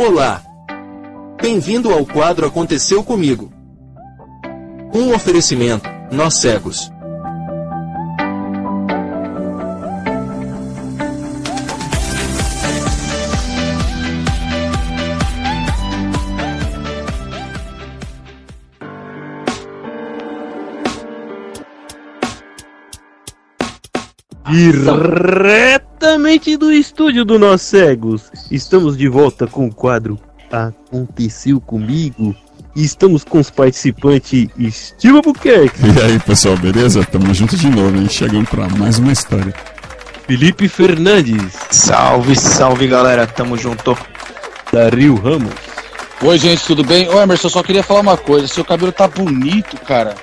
Olá! Bem-vindo ao quadro Aconteceu Comigo. Um oferecimento, nós cegos. Diretamente do estúdio do Nós Cegos, estamos de volta com o quadro Aconteceu Comigo. E estamos com os participantes Steve Buquerque, E aí, pessoal, beleza? Tamo junto de novo, hein? Chegando pra mais uma história. Felipe Fernandes, Salve, salve galera, tamo junto. Dario Ramos, Oi, gente, tudo bem? Ô, Emerson, eu só queria falar uma coisa. Seu cabelo tá bonito, cara.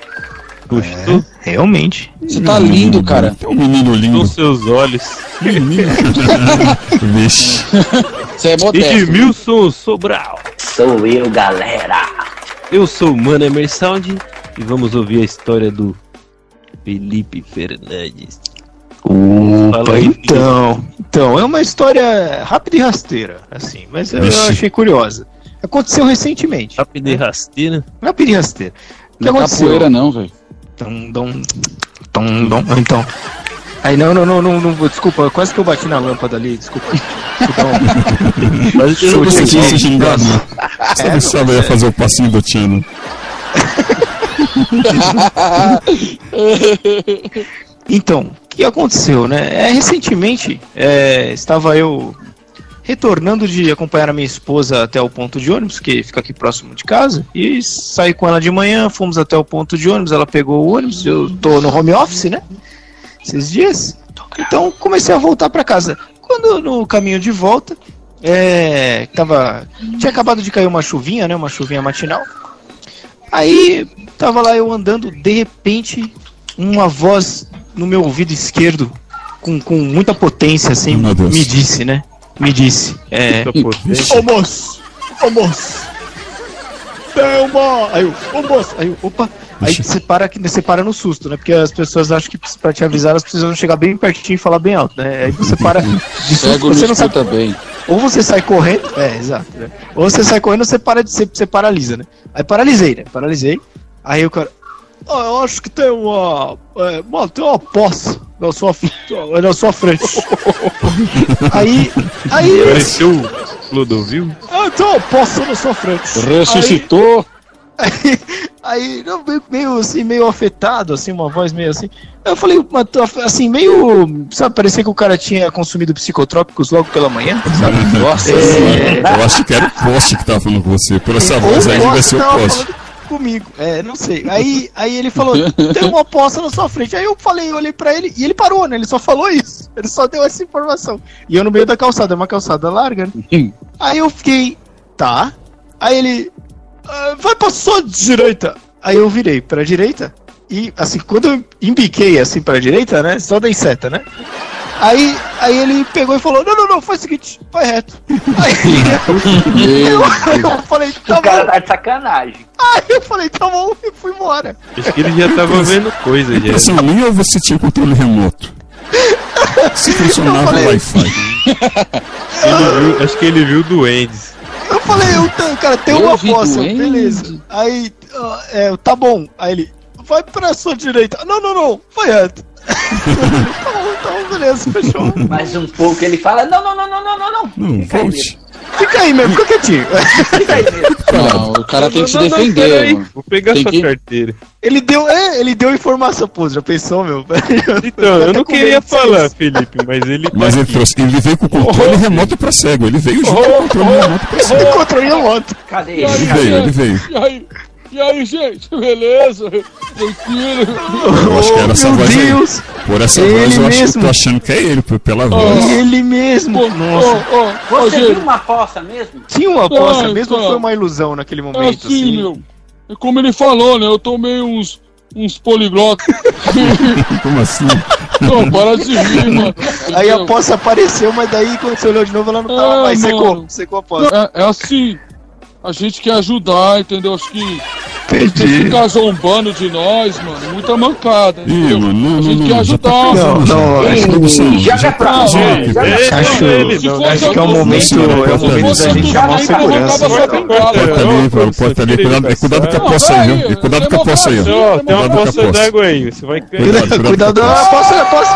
Gostou? Realmente. Você tá lindo, cara. Tem um menino lindo. Com seus olhos. Menino. Vixe. Você é modesto. Edmilson Sobral. Sou eu, galera. Eu sou o Mano Emersound e vamos ouvir a história do Felipe Fernandes. Opa, então. Então, é uma história rápida e rasteira, assim, mas eu Vixe. achei curiosa. Aconteceu recentemente. E rasteira. Rápida e rasteira. O que Não é aconteceu? capoeira, não, velho. Dom, dom, dom, dom. Então. Aí, não, não, não, não, não, desculpa, quase que eu bati na lâmpada ali, desculpa. Mas eu não Você consegui. se gingado, né? É, Sabe ela ia fazer o passinho do Tiano? Então, o que aconteceu, né? É, recentemente, é, estava eu retornando de acompanhar a minha esposa até o ponto de ônibus, que fica aqui próximo de casa, e saí com ela de manhã, fomos até o ponto de ônibus, ela pegou o ônibus, eu tô no home office, né? Esses dias. Então comecei a voltar para casa. Quando no caminho de volta, é, tava, tinha acabado de cair uma chuvinha, né? Uma chuvinha matinal. Aí tava lá eu andando, de repente, uma voz no meu ouvido esquerdo, com, com muita potência, assim, me disse, né? Me disse. É. Ô moço! Ô moço! Tem uma! Aí eu, ô moço! Aí eu, opa! Aí você para, que- você para no susto, né? Porque as pessoas acham que pra te avisar elas precisam chegar bem pertinho e falar bem alto, né? Aí você para de susto, Cego você não sabe. bem. Ou você sai correndo, é, exato, né? Ou você sai correndo ou você para de você, você paralisa, né? Aí paralisei, né? Paralisei. Aí o cara. Ah, eu acho que tem uma. É, mano, tem uma poça na sua, na sua frente. aí. Aí. Pareceu o Clodovil? Tem uma poça na sua frente. Ressuscitou. Aí, aí não, meio, meio assim, meio afetado, assim, uma voz meio assim. Eu falei, tô assim, meio. Sabe, parecia que o cara tinha consumido psicotrópicos logo pela manhã, sabe? Nossa, É. eu acho que era o poste que tava falando com você. Por essa voz aí, Costa ser o poste. falando Comigo, é, não sei. Aí, aí ele falou: tem uma poça na sua frente. Aí eu falei, eu olhei pra ele e ele parou, né? Ele só falou isso. Ele só deu essa informação. E eu no meio da calçada, é uma calçada larga, né? Aí eu fiquei, tá. Aí ele, "Ah, vai pra sua direita. Aí eu virei pra direita e, assim, quando eu embiquei assim pra direita, né? Só dei seta, né? Aí, aí ele pegou e falou: Não, não, não, faz o seguinte, vai reto. Aí eu, eu falei: Tá O cara bom. tá de sacanagem. Aí eu falei: Tá bom, e fui embora. Acho que ele já tava vendo coisa já. Impressão minha ou você tinha controle remoto? Se funcionava Eu o falei- Wi-Fi. Viu- acho que ele viu duendes. Eu falei: eu, tenho- Cara, tem Eu uma doente. beleza. Aí, ah, é, tá bom. Aí ele: Vai pra sua direita. Não, não, não, vai reto. Tá então, beleza, fechou. Mais um pouco ele fala: Não, não, não, não, não, não, não. Não, Fica aí volte. Fica aí mesmo, fica quietinho. Fica aí mesmo. Não, o cara tem que se Não, não, não, defender, mano. Vou pegar Tem sua que- carteira. Ele deu, é, ele deu informação, pô, já pensou, meu? Então, eu não queria falar, isso. Felipe, mas ele tá Mas ele aqui. trouxe. Ele veio com o controle remoto pra cego. Ele veio junto com o controle remoto pra cego. Moto. Cadê Ele ele? veio, ele veio. E aí, aí, gente, beleza? Tranquilo? Eu acho que era essa Meu voz aí. Deus, Por essa Ele voz, eu acho que mesmo. tô achando que é ele, pela voz. ele mesmo. Ô, Nossa. ô, Você viu uma poça mesmo? Tinha uma aposta Ai, mesmo ou cara. foi uma ilusão naquele é momento? assim, meu. É como ele falou, né? Eu tomei uns, uns poliglotas. Como assim? Não, para de rir, mano. Aí a poça apareceu, mas daí quando você olhou de novo ela não tava Ah, mais. Secou, secou a poça. É, é assim, a gente quer ajudar, entendeu? Acho que Entendi. Ficar zombando de nós, mano, muita mancada. Ih, mano, não, a não, gente não. quer tá ajudar. Não, não, já. acho- Produção, Joga já pra tá lá, pesando aqui, joga pra Acho- não, fosse Acho que é o momento, é o pode momento da gente chamar colocava segurança. ali, Não, velho, porta ali, tira ele cuidado, da cuidado com a poça aí, viu? Cuidado com a poça aí, tem uma a poça poça. d'água aí, você vai cair. Cuidado, com a ah, poça. posso.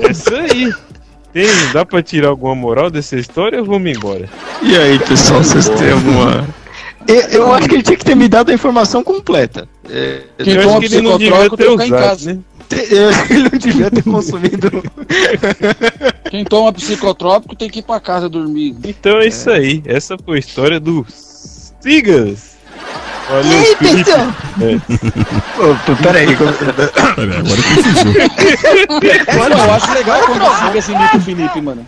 É isso aí. Tem, dá pra tirar alguma moral dessa história ou vamos embora? E aí, pessoal, vocês têm alguma. Eu, eu acho que ele tinha que ter me dado a informação completa. É, Quem Eu toma acho que ele não devia psicotrópico ter tem que ficar em usado, casa. né? eu que ele não devia ter consumido. Quem toma psicotrópico tem que ir pra casa dormir. Então é isso aí. Essa foi a história do Sigas. Valeu, aí, Felipe. pessoal? Pô, peraí. aí, agora confundiu. Olha, eu acho legal quando o Sigas imita o Felipe, mano.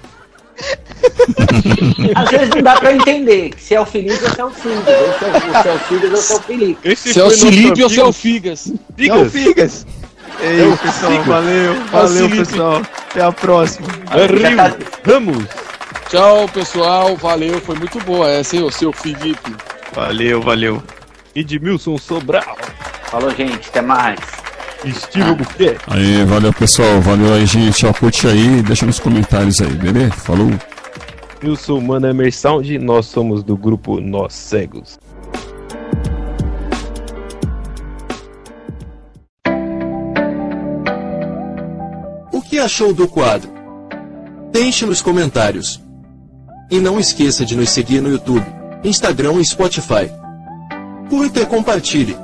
Às vezes não dá pra entender se é o Felipe ou se é o Figas, ou se é o- é o Figas ou se é o Felipe. Esse Se é o Felipe ou se é o Figas. É o. Figas. Ei, É o pessoal, Figas. valeu. Valeu, Felipe. pessoal. Até a próxima. Rio tá- Ramos. Tchau, pessoal. Valeu, foi muito boa essa, hein, o seu Felipe. Valeu, valeu. Edmilson Sobral. Falou, gente, até mais. Estilo Buquet. Aí, valeu pessoal, valeu aí gente, ó, curte aí, deixa nos comentários aí, beleza? Falou. Eu sou o Mano Emer Sound. Nós somos do grupo Nós Cegos. O que achou do quadro? Deixe nos comentários. E não esqueça de nos seguir no YouTube, Instagram e Spotify. Curta e compartilhe.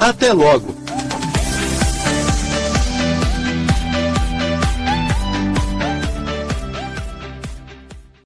Até logo!